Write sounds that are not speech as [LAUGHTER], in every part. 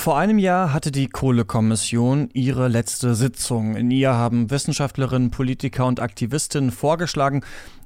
Vor einem Jahr hatte die Kohlekommission ihre letzte Sitzung. In ihr haben Wissenschaftlerinnen, Politiker und Aktivistinnen vorgeschlagen,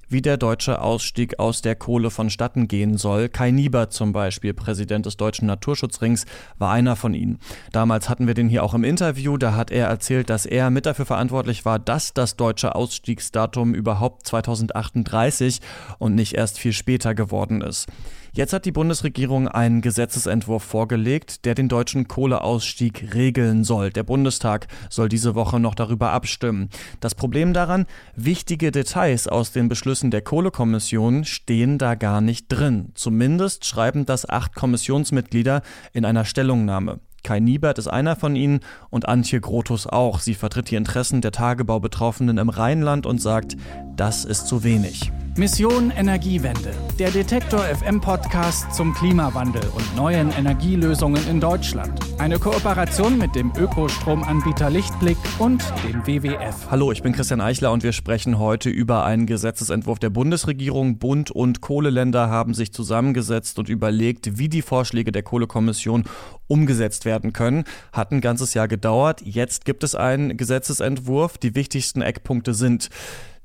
wie der deutsche Ausstieg aus der Kohle vonstatten gehen soll. Kai Niebert zum Beispiel, Präsident des Deutschen Naturschutzrings, war einer von ihnen. Damals hatten wir den hier auch im Interview. Da hat er erzählt, dass er mit dafür verantwortlich war, dass das deutsche Ausstiegsdatum überhaupt 2038 und nicht erst viel später geworden ist. Jetzt hat die Bundesregierung einen Gesetzesentwurf vorgelegt, der den deutschen Kohleausstieg regeln soll. Der Bundestag soll diese Woche noch darüber abstimmen. Das Problem daran, wichtige Details aus den Beschlüssen der Kohlekommission stehen da gar nicht drin. Zumindest schreiben das acht Kommissionsmitglieder in einer Stellungnahme. Kai Niebert ist einer von ihnen und Antje Grotus auch. Sie vertritt die Interessen der Tagebaubetroffenen im Rheinland und sagt, das ist zu wenig. Mission Energiewende, der Detektor FM Podcast zum Klimawandel und neuen Energielösungen in Deutschland. Eine Kooperation mit dem Ökostromanbieter Lichtblick und dem WWF. Hallo, ich bin Christian Eichler und wir sprechen heute über einen Gesetzesentwurf der Bundesregierung. Bund und Kohleländer haben sich zusammengesetzt und überlegt, wie die Vorschläge der Kohlekommission umgesetzt werden können. Hat ein ganzes Jahr gedauert. Jetzt gibt es einen Gesetzesentwurf. Die wichtigsten Eckpunkte sind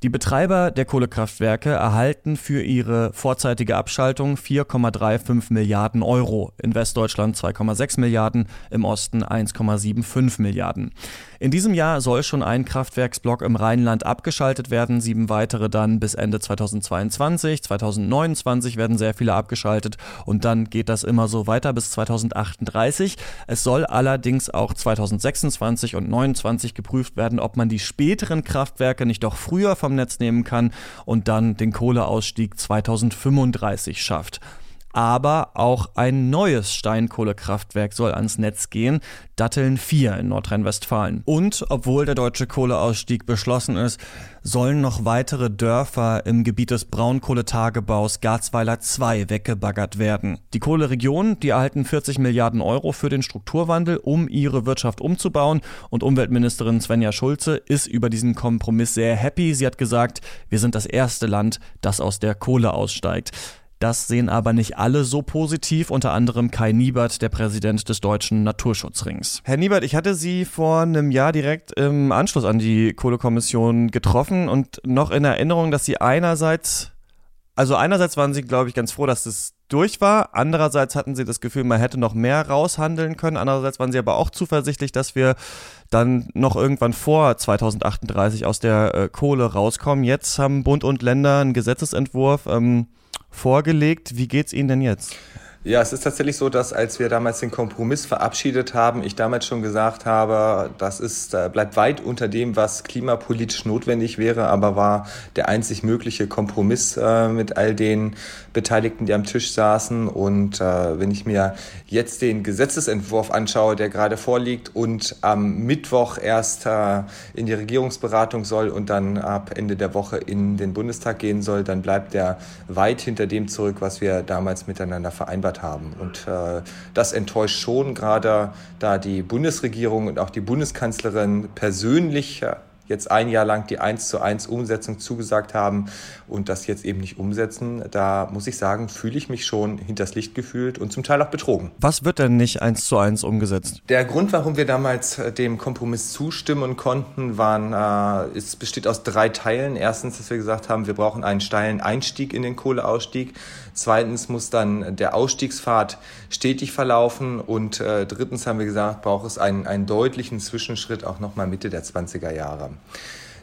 die Betreiber der Kohlekraftwerke erhalten für ihre vorzeitige Abschaltung 4,35 Milliarden Euro. In Westdeutschland 2,6 Milliarden, im Osten 1,75 Milliarden. In diesem Jahr soll schon ein Kraftwerksblock im Rheinland abgeschaltet werden, sieben weitere dann bis Ende 2022. 2029 werden sehr viele abgeschaltet und dann geht das immer so weiter bis 2038. Es soll allerdings auch 2026 und 2029 geprüft werden, ob man die späteren Kraftwerke nicht doch früher vom vom Netz nehmen kann und dann den Kohleausstieg 2035 schafft. Aber auch ein neues Steinkohlekraftwerk soll ans Netz gehen, Datteln 4 in Nordrhein-Westfalen. Und obwohl der deutsche Kohleausstieg beschlossen ist, sollen noch weitere Dörfer im Gebiet des Braunkohletagebaus Garzweiler 2 weggebaggert werden. Die Kohleregionen, die erhalten 40 Milliarden Euro für den Strukturwandel, um ihre Wirtschaft umzubauen. Und Umweltministerin Svenja Schulze ist über diesen Kompromiss sehr happy. Sie hat gesagt, wir sind das erste Land, das aus der Kohle aussteigt. Das sehen aber nicht alle so positiv, unter anderem Kai Niebert, der Präsident des Deutschen Naturschutzrings. Herr Niebert, ich hatte Sie vor einem Jahr direkt im Anschluss an die Kohlekommission getroffen und noch in Erinnerung, dass Sie einerseits, also einerseits waren Sie, glaube ich, ganz froh, dass es durch war. Andererseits hatten sie das Gefühl, man hätte noch mehr raushandeln können. Andererseits waren sie aber auch zuversichtlich, dass wir dann noch irgendwann vor 2038 aus der äh, Kohle rauskommen. Jetzt haben Bund und Länder einen Gesetzesentwurf. Ähm, vorgelegt. Wie geht's Ihnen denn jetzt? Ja, es ist tatsächlich so, dass als wir damals den Kompromiss verabschiedet haben, ich damals schon gesagt habe, das ist, äh, bleibt weit unter dem, was klimapolitisch notwendig wäre, aber war der einzig mögliche Kompromiss äh, mit all den Beteiligten, die am Tisch saßen. Und äh, wenn ich mir jetzt den Gesetzesentwurf anschaue, der gerade vorliegt und am Mittwoch erst äh, in die Regierungsberatung soll und dann ab Ende der Woche in den Bundestag gehen soll, dann bleibt er weit hinter dem zurück, was wir damals miteinander vereinbart vereinbart haben. Und äh, das enttäuscht schon, gerade da die Bundesregierung und auch die Bundeskanzlerin persönlich jetzt ein Jahr lang die 1 zu 1 Umsetzung zugesagt haben und das jetzt eben nicht umsetzen, da muss ich sagen, fühle ich mich schon hinters Licht gefühlt und zum Teil auch betrogen. Was wird denn nicht 1 zu 1 umgesetzt? Der Grund, warum wir damals äh, dem Kompromiss zustimmen konnten, waren, äh, es besteht aus drei Teilen. Erstens, dass wir gesagt haben, wir brauchen einen steilen Einstieg in den Kohleausstieg. Zweitens muss dann der Ausstiegspfad stetig verlaufen. Und äh, drittens haben wir gesagt, braucht es einen, einen deutlichen Zwischenschritt auch nochmal Mitte der 20er Jahre.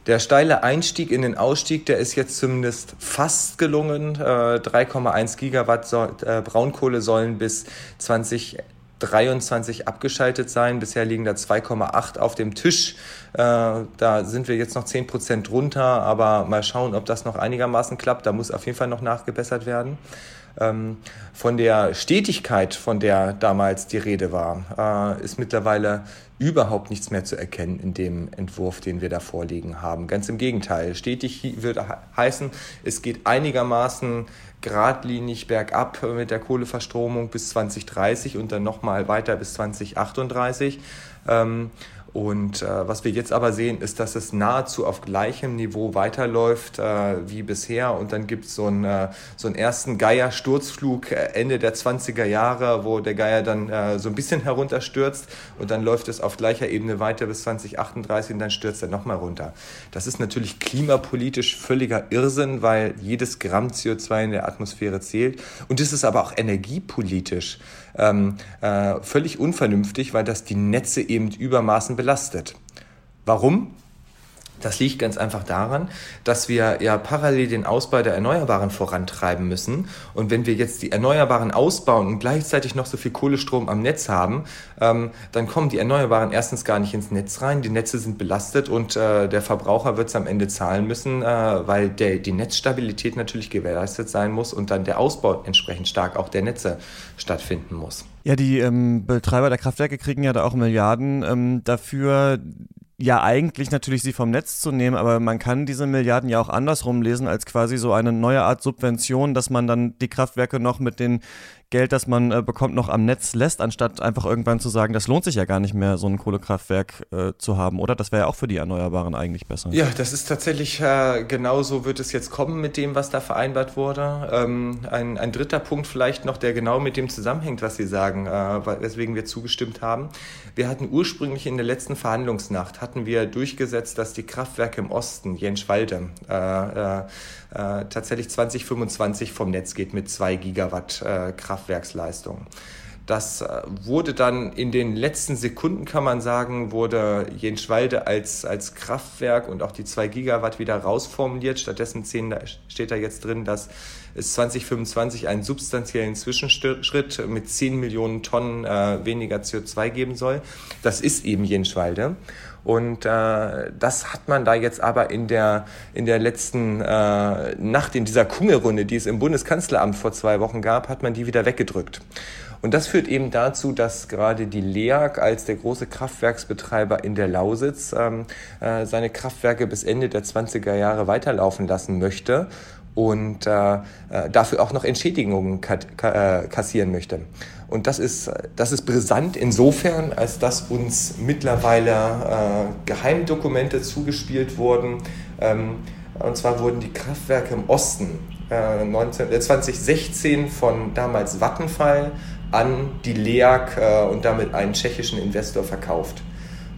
Der steile Einstieg in den Ausstieg, der ist jetzt zumindest fast gelungen. Äh, 3,1 Gigawatt so äh, Braunkohle sollen bis 2023 abgeschaltet sein. Bisher liegen da 2,8 auf dem Tisch. Äh, da sind wir jetzt noch 10 Prozent drunter, aber mal schauen, ob das noch einigermaßen klappt. Da muss auf jeden Fall noch nachgebessert werden. Ähm, von der Stetigkeit, von der damals die Rede war, äh, ist mittlerweile überhaupt nichts mehr zu erkennen in dem Entwurf, den wir da vorliegen haben. Ganz im Gegenteil. Stetig würde heißen, es geht einigermaßen geradlinig bergab mit der Kohleverstromung bis 2030 und dann nochmal weiter bis 2038. Und äh, was wir jetzt aber sehen, ist, dass es nahezu auf gleichem Niveau weiterläuft äh, wie bisher. Und dann gibt so es äh, so einen ersten Geier-Sturzflug äh, Ende der 20er Jahre, wo der Geier dann äh, so ein bisschen herunterstürzt. Und dann läuft es auf gleicher Ebene weiter bis 2038 und dann stürzt er nochmal runter. Das ist natürlich klimapolitisch völliger Irrsinn, weil jedes Gramm CO2 in der Atmosphäre zählt. Und es ist aber auch energiepolitisch ähm, äh, völlig unvernünftig, weil das die Netze eben übermaßen belastet. Warum? Das liegt ganz einfach daran, dass wir ja parallel den Ausbau der Erneuerbaren vorantreiben müssen. Und wenn wir jetzt die Erneuerbaren ausbauen und gleichzeitig noch so viel Kohlestrom am Netz haben, ähm, dann kommen die Erneuerbaren erstens gar nicht ins Netz rein. Die Netze sind belastet und äh, der Verbraucher wird es am Ende zahlen müssen, äh, weil der, die Netzstabilität natürlich gewährleistet sein muss und dann der Ausbau entsprechend stark auch der Netze stattfinden muss. Ja, die ähm, Betreiber der Kraftwerke kriegen ja da auch Milliarden ähm, dafür, ja eigentlich natürlich sie vom Netz zu nehmen, aber man kann diese Milliarden ja auch andersrum lesen als quasi so eine neue Art Subvention, dass man dann die Kraftwerke noch mit den Geld, das man äh, bekommt, noch am Netz lässt, anstatt einfach irgendwann zu sagen, das lohnt sich ja gar nicht mehr, so ein Kohlekraftwerk äh, zu haben, oder? Das wäre ja auch für die Erneuerbaren eigentlich besser. Ja, das ist tatsächlich, äh, genauso wird es jetzt kommen mit dem, was da vereinbart wurde. Ähm, ein, ein dritter Punkt vielleicht noch, der genau mit dem zusammenhängt, was Sie sagen, äh, weswegen wir zugestimmt haben. Wir hatten ursprünglich in der letzten Verhandlungsnacht, hatten wir durchgesetzt, dass die Kraftwerke im Osten, Jenschwalde, äh, äh, äh, tatsächlich 2025 vom Netz geht mit zwei Gigawatt äh, Kraftwerksleistung. Das äh, wurde dann in den letzten Sekunden, kann man sagen, wurde Jenschwalde als, als Kraftwerk und auch die zwei Gigawatt wieder rausformuliert. Stattdessen steht da jetzt drin, dass es 2025 einen substanziellen Zwischenschritt mit 10 Millionen Tonnen äh, weniger CO2 geben soll. Das ist eben Jenschwalde. Und äh, das hat man da jetzt aber in der, in der letzten äh, Nacht, in dieser Kungelrunde, die es im Bundeskanzleramt vor zwei Wochen gab, hat man die wieder weggedrückt. Und das führt eben dazu, dass gerade die LEAG als der große Kraftwerksbetreiber in der Lausitz ähm, äh, seine Kraftwerke bis Ende der 20er Jahre weiterlaufen lassen möchte und äh, äh dafür auch noch Entschädigungen äh, kassieren möchte. Und das ist, das ist brisant insofern, als dass uns mittlerweile äh, Geheimdokumente zugespielt wurden. Ähm, und zwar wurden die Kraftwerke im Osten äh, 19, äh, 2016 von damals Vattenfall an die LEAG äh, und damit einen tschechischen Investor verkauft.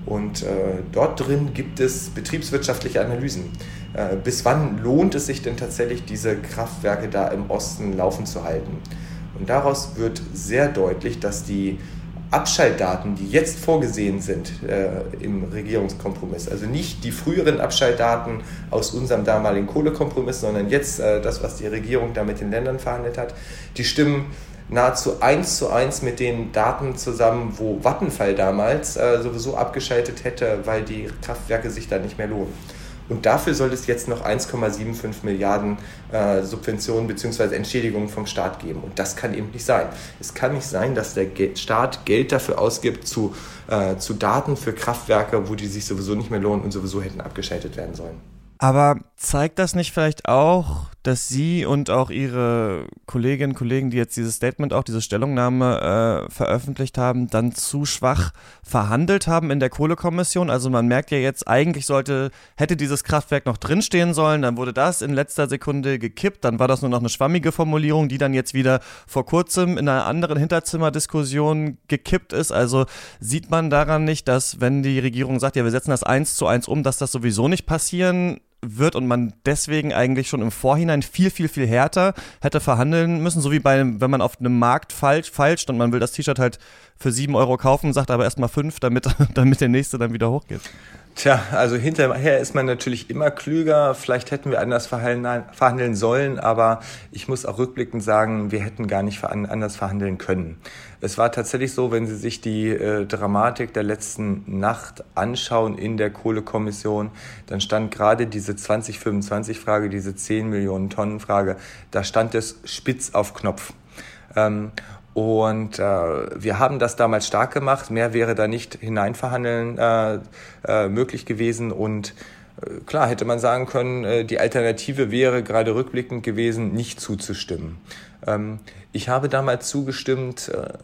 Und äh, dort drin gibt es betriebswirtschaftliche Analysen. Äh, bis wann lohnt es sich denn tatsächlich, diese Kraftwerke da im Osten laufen zu halten? Und daraus wird sehr deutlich, dass die Abschaltdaten, die jetzt vorgesehen sind äh, im Regierungskompromiss, also nicht die früheren Abschaltdaten aus unserem damaligen Kohlekompromiss, sondern jetzt äh, das, was die Regierung da mit den Ländern verhandelt hat, die stimmen nahezu eins zu eins mit den Daten zusammen, wo Vattenfall damals äh, sowieso abgeschaltet hätte, weil die Kraftwerke sich da nicht mehr lohnen. Und dafür soll es jetzt noch 1,75 Milliarden äh, Subventionen bzw. Entschädigungen vom Staat geben. Und das kann eben nicht sein. Es kann nicht sein, dass der Staat Geld dafür ausgibt zu, äh, zu Daten für Kraftwerke, wo die sich sowieso nicht mehr lohnen und sowieso hätten abgeschaltet werden sollen. Aber zeigt das nicht vielleicht auch, dass Sie und auch Ihre Kolleginnen und Kollegen, die jetzt dieses Statement, auch diese Stellungnahme äh, veröffentlicht haben, dann zu schwach verhandelt haben in der Kohlekommission? Also man merkt ja jetzt, eigentlich sollte, hätte dieses Kraftwerk noch drinstehen sollen, dann wurde das in letzter Sekunde gekippt, dann war das nur noch eine schwammige Formulierung, die dann jetzt wieder vor kurzem in einer anderen Hinterzimmerdiskussion gekippt ist. Also sieht man daran nicht, dass wenn die Regierung sagt, ja, wir setzen das eins zu eins um, dass das sowieso nicht passieren wird und man deswegen eigentlich schon im Vorhinein viel, viel, viel härter hätte verhandeln müssen, so wie bei, wenn man auf einem Markt falsch, falscht und man will das T-Shirt halt für sieben Euro kaufen, sagt aber erstmal fünf, damit, [LAUGHS] damit der nächste dann wieder hochgeht. Tja, also hinterher ist man natürlich immer klüger. Vielleicht hätten wir anders verhandeln sollen, aber ich muss auch rückblickend sagen, wir hätten gar nicht anders verhandeln können. Es war tatsächlich so, wenn Sie sich die äh, Dramatik der letzten Nacht anschauen in der Kohlekommission, dann stand gerade diese 2025-Frage, diese 10 Millionen Tonnen Frage, da stand es spitz auf Knopf. Ähm, und äh, wir haben das damals stark gemacht. Mehr wäre da nicht hineinverhandeln äh, äh, möglich gewesen. Und äh, klar hätte man sagen können, äh, die Alternative wäre gerade rückblickend gewesen, nicht zuzustimmen. Ähm, ich habe damals zugestimmt, äh,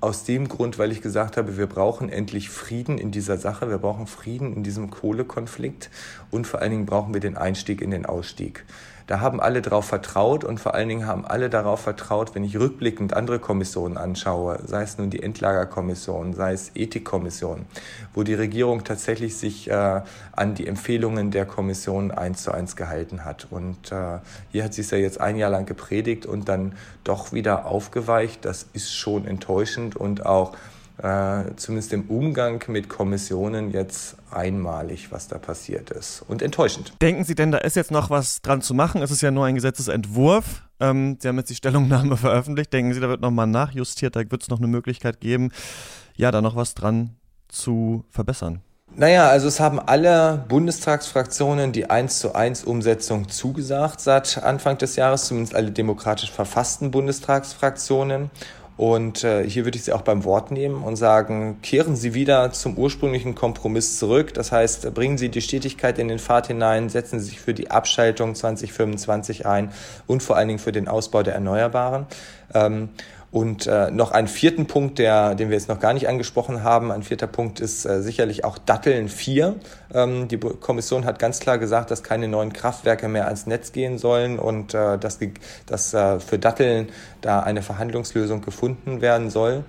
aus dem Grund, weil ich gesagt habe, wir brauchen endlich Frieden in dieser Sache, wir brauchen Frieden in diesem Kohlekonflikt und vor allen Dingen brauchen wir den Einstieg in den Ausstieg. Da haben alle darauf vertraut und vor allen Dingen haben alle darauf vertraut, wenn ich rückblickend andere Kommissionen anschaue, sei es nun die Endlagerkommission, sei es Ethikkommission, wo die Regierung tatsächlich sich äh, an die Empfehlungen der Kommission eins zu eins gehalten hat. Und äh, hier hat sie es ja jetzt ein Jahr lang gepredigt und dann doch wieder aufgeweicht. Das ist schon enttäuschend und auch äh, zumindest im Umgang mit Kommissionen jetzt einmalig, was da passiert ist und enttäuschend. Denken Sie denn, da ist jetzt noch was dran zu machen? Es ist ja nur ein Gesetzesentwurf. Ähm, Sie haben jetzt die Stellungnahme [LAUGHS] veröffentlicht. Denken Sie, da wird nochmal nachjustiert, da wird es noch eine Möglichkeit geben, ja, da noch was dran zu verbessern? Naja, also es haben alle Bundestagsfraktionen die 1 zu 1 Umsetzung zugesagt seit Anfang des Jahres, zumindest alle demokratisch verfassten Bundestagsfraktionen. Und äh, hier würde ich Sie auch beim Wort nehmen und sagen, kehren Sie wieder zum ursprünglichen Kompromiss zurück. Das heißt, bringen Sie die Stetigkeit in den Pfad hinein, setzen Sie sich für die Abschaltung 2025 ein und vor allen Dingen für den Ausbau der Erneuerbaren. Ähm, und äh, noch einen vierten Punkt, der, den wir jetzt noch gar nicht angesprochen haben, ein vierter Punkt ist äh, sicherlich auch Datteln 4. Ähm, die Kommission hat ganz klar gesagt, dass keine neuen Kraftwerke mehr ans Netz gehen sollen und äh, dass, dass äh, für Datteln da eine Verhandlungslösung gefunden werden soll.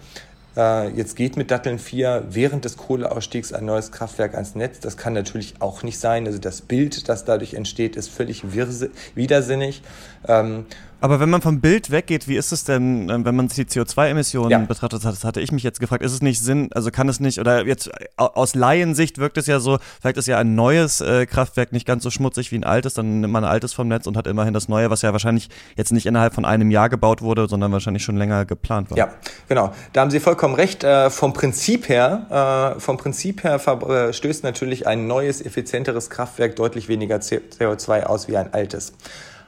Äh, jetzt geht mit Datteln 4 während des Kohleausstiegs ein neues Kraftwerk ans Netz. Das kann natürlich auch nicht sein. Also das Bild, das dadurch entsteht, ist völlig widersinnig. Ähm, aber wenn man vom Bild weggeht, wie ist es denn, äh, wenn man sich die CO2-Emissionen ja. betrachtet hat, das hatte ich mich jetzt gefragt, ist es nicht Sinn, also kann es nicht, oder jetzt aus Laiensicht wirkt es ja so, vielleicht ist ja ein neues äh, Kraftwerk nicht ganz so schmutzig wie ein altes, dann nimmt man ein altes vom Netz und hat immerhin das neue, was ja wahrscheinlich jetzt nicht innerhalb von einem Jahr gebaut wurde, sondern wahrscheinlich schon länger geplant war. Ja, genau. Da haben Sie vollkommen recht. Äh, vom Prinzip her, äh, vom Prinzip her äh, stößt natürlich ein neues, effizienteres Kraftwerk deutlich weniger CO2 aus wie ein altes.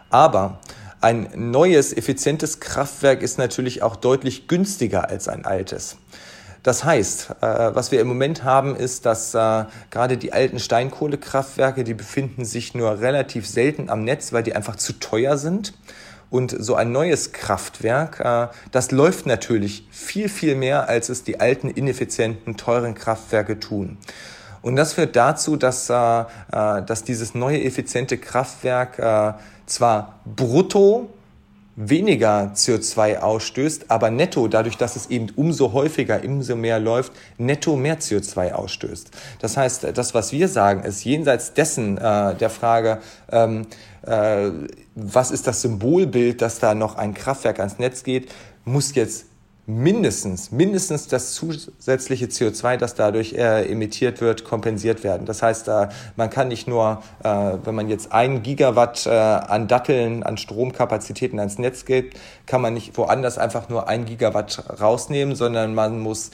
Aber ein neues, effizientes Kraftwerk ist natürlich auch deutlich günstiger als ein altes. Das heißt, äh, was wir im Moment haben, ist, dass äh, gerade die alten Steinkohlekraftwerke, die befinden sich nur relativ selten am Netz, weil die einfach zu teuer sind. Und so ein neues Kraftwerk, äh, das läuft natürlich viel, viel mehr, als es die alten, ineffizienten, teuren Kraftwerke tun. Und das führt dazu, dass, dass dieses neue, effiziente Kraftwerk zwar brutto weniger CO2 ausstößt, aber netto, dadurch, dass es eben umso häufiger, umso mehr läuft, netto mehr CO2 ausstößt. Das heißt, das, was wir sagen, ist jenseits dessen äh, der Frage, ähm, äh, was ist das Symbolbild, dass da noch ein Kraftwerk ans Netz geht, muss jetzt mindestens, mindestens das zusätzliche CO2, das dadurch äh, emittiert wird, kompensiert werden. Das heißt, äh, man kann nicht nur, äh, wenn man jetzt ein Gigawatt äh, an Datteln, an Stromkapazitäten ans Netz gibt, kann man nicht woanders einfach nur ein Gigawatt rausnehmen, sondern man muss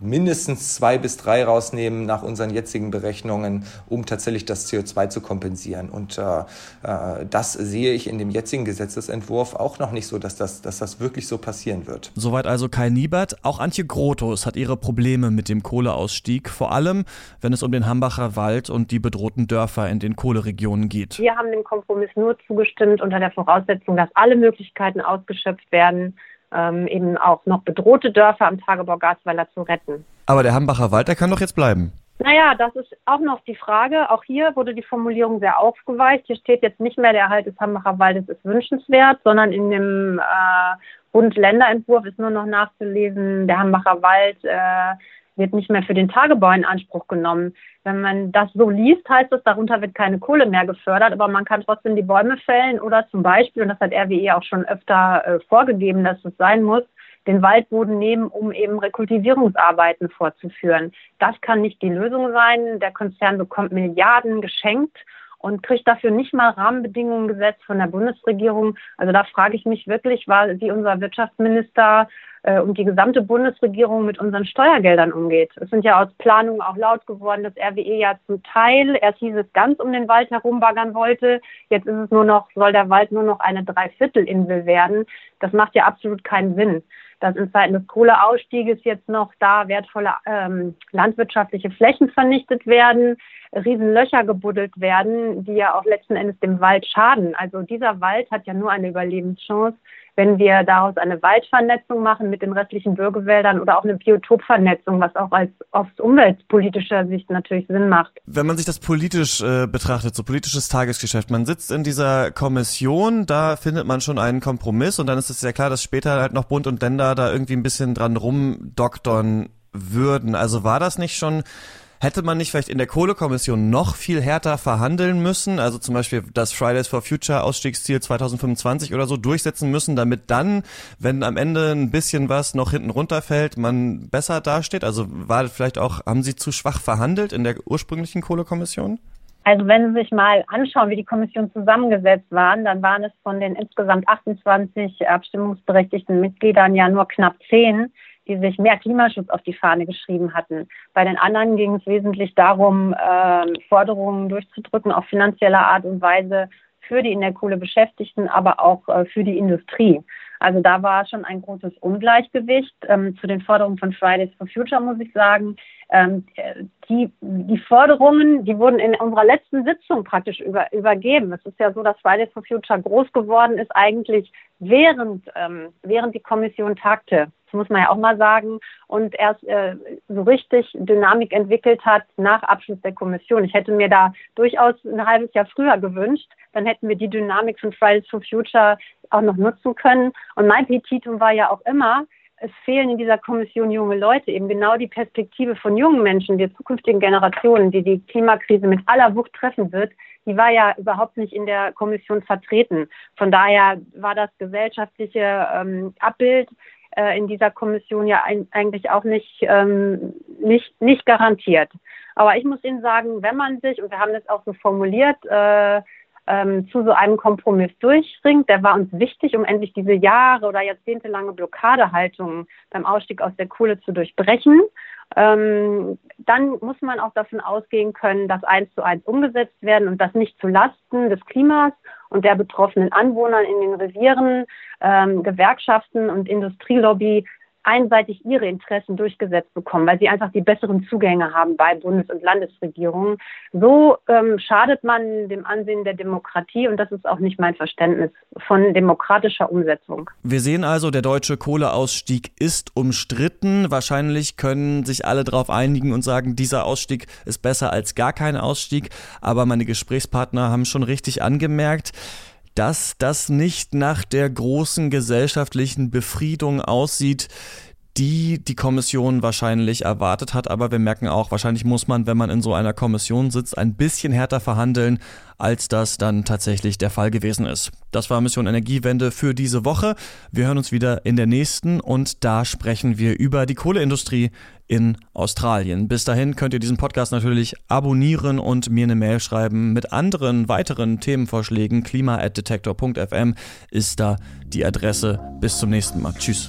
mindestens zwei bis drei rausnehmen nach unseren jetzigen Berechnungen, um tatsächlich das CO2 zu kompensieren. Und äh, äh, das sehe ich in dem jetzigen Gesetzesentwurf auch noch nicht so, dass das, dass das wirklich so passieren wird. Soweit also Kai Niebert. Auch Antje Grothus hat ihre Probleme mit dem Kohleausstieg, vor allem wenn es um den Hambacher Wald und die bedrohten Dörfer in den Kohleregionen geht. Wir haben dem Kompromiss nur zugestimmt unter der Voraussetzung, dass alle Möglichkeiten ausgeschöpft werden, ähm, eben auch noch bedrohte Dörfer am Tagebau Gasweiler zu retten. Aber der Hambacher Wald, der kann doch jetzt bleiben. Naja, das ist auch noch die Frage. Auch hier wurde die Formulierung sehr aufgeweicht. Hier steht jetzt nicht mehr, der Erhalt des Hambacher Waldes ist wünschenswert, sondern in dem äh, Bund-Länder-Entwurf ist nur noch nachzulesen, der Hambacher Wald äh, wird nicht mehr für den Tagebau in Anspruch genommen. Wenn man das so liest, heißt es, darunter wird keine Kohle mehr gefördert, aber man kann trotzdem die Bäume fällen oder zum Beispiel, und das hat RWE auch schon öfter äh, vorgegeben, dass es sein muss, den Waldboden nehmen, um eben Rekultivierungsarbeiten vorzuführen. Das kann nicht die Lösung sein. Der Konzern bekommt Milliarden geschenkt und kriegt dafür nicht mal Rahmenbedingungen gesetzt von der Bundesregierung. Also da frage ich mich wirklich, wie unser Wirtschaftsminister äh, und die gesamte Bundesregierung mit unseren Steuergeldern umgeht. Es sind ja aus Planungen auch laut geworden, dass RWE ja zum Teil, erst hieß es ganz um den Wald herumbaggern wollte, jetzt ist es nur noch, soll der Wald nur noch eine Dreiviertelinsel werden. Das macht ja absolut keinen Sinn dass in Zeiten des Kohleausstieges jetzt noch da wertvolle ähm, landwirtschaftliche Flächen vernichtet werden, Riesenlöcher gebuddelt werden, die ja auch letzten Endes dem Wald schaden. Also dieser Wald hat ja nur eine Überlebenschance, wenn wir daraus eine Waldvernetzung machen mit den restlichen Bürgerwäldern oder auch eine Biotopvernetzung, was auch als aus umweltpolitischer Sicht natürlich Sinn macht. Wenn man sich das politisch äh, betrachtet, so politisches Tagesgeschäft, man sitzt in dieser Kommission, da findet man schon einen Kompromiss und dann ist es ja klar, dass später halt noch Bund und Länder da irgendwie ein bisschen dran rumdoktern würden. Also war das nicht schon Hätte man nicht vielleicht in der Kohlekommission noch viel härter verhandeln müssen, also zum Beispiel das Fridays for Future Ausstiegsziel 2025 oder so durchsetzen müssen, damit dann, wenn am Ende ein bisschen was noch hinten runterfällt, man besser dasteht? Also war vielleicht auch, haben Sie zu schwach verhandelt in der ursprünglichen Kohlekommission? Also wenn Sie sich mal anschauen, wie die Kommission zusammengesetzt waren, dann waren es von den insgesamt 28 abstimmungsberechtigten Mitgliedern ja nur knapp zehn, die sich mehr Klimaschutz auf die Fahne geschrieben hatten. Bei den anderen ging es wesentlich darum, äh, Forderungen durchzudrücken auf finanzieller Art und Weise für die in der Kohle Beschäftigten, aber auch äh, für die Industrie. Also da war schon ein großes Ungleichgewicht. Ähm, zu den Forderungen von Fridays for Future muss ich sagen, ähm, die, die Forderungen, die wurden in unserer letzten Sitzung praktisch über, übergeben. Es ist ja so, dass Fridays for Future groß geworden ist, eigentlich während, ähm, während die Kommission tagte. Das muss man ja auch mal sagen. Und erst äh, so richtig Dynamik entwickelt hat nach Abschluss der Kommission. Ich hätte mir da durchaus ein halbes Jahr früher gewünscht. Dann hätten wir die Dynamik von Fridays for Future auch noch nutzen können. Und mein Petitum war ja auch immer, es fehlen in dieser Kommission junge Leute, eben genau die Perspektive von jungen Menschen, der zukünftigen Generationen, die die Klimakrise mit aller Wucht treffen wird, die war ja überhaupt nicht in der Kommission vertreten. Von daher war das gesellschaftliche ähm, Abbild äh, in dieser Kommission ja ein, eigentlich auch nicht, ähm, nicht, nicht garantiert. Aber ich muss Ihnen sagen, wenn man sich, und wir haben das auch so formuliert, äh, ähm, zu so einem Kompromiss durchringt. Der war uns wichtig, um endlich diese Jahre oder jahrzehntelange Blockadehaltung beim Ausstieg aus der Kohle zu durchbrechen. Ähm, dann muss man auch davon ausgehen können, dass eins zu eins umgesetzt werden und das nicht zu Lasten des Klimas und der betroffenen Anwohner in den Revieren, ähm, Gewerkschaften und Industrielobby einseitig ihre Interessen durchgesetzt bekommen, weil sie einfach die besseren Zugänge haben bei Bundes- und Landesregierungen. So ähm, schadet man dem Ansehen der Demokratie und das ist auch nicht mein Verständnis von demokratischer Umsetzung. Wir sehen also, der deutsche Kohleausstieg ist umstritten. Wahrscheinlich können sich alle darauf einigen und sagen, dieser Ausstieg ist besser als gar kein Ausstieg. Aber meine Gesprächspartner haben schon richtig angemerkt, dass das nicht nach der großen gesellschaftlichen Befriedung aussieht, die die Kommission wahrscheinlich erwartet hat. Aber wir merken auch, wahrscheinlich muss man, wenn man in so einer Kommission sitzt, ein bisschen härter verhandeln, als das dann tatsächlich der Fall gewesen ist. Das war Mission Energiewende für diese Woche. Wir hören uns wieder in der nächsten und da sprechen wir über die Kohleindustrie in Australien. Bis dahin könnt ihr diesen Podcast natürlich abonnieren und mir eine Mail schreiben mit anderen weiteren Themenvorschlägen. klima.detektor.fm ist da die Adresse. Bis zum nächsten Mal. Tschüss.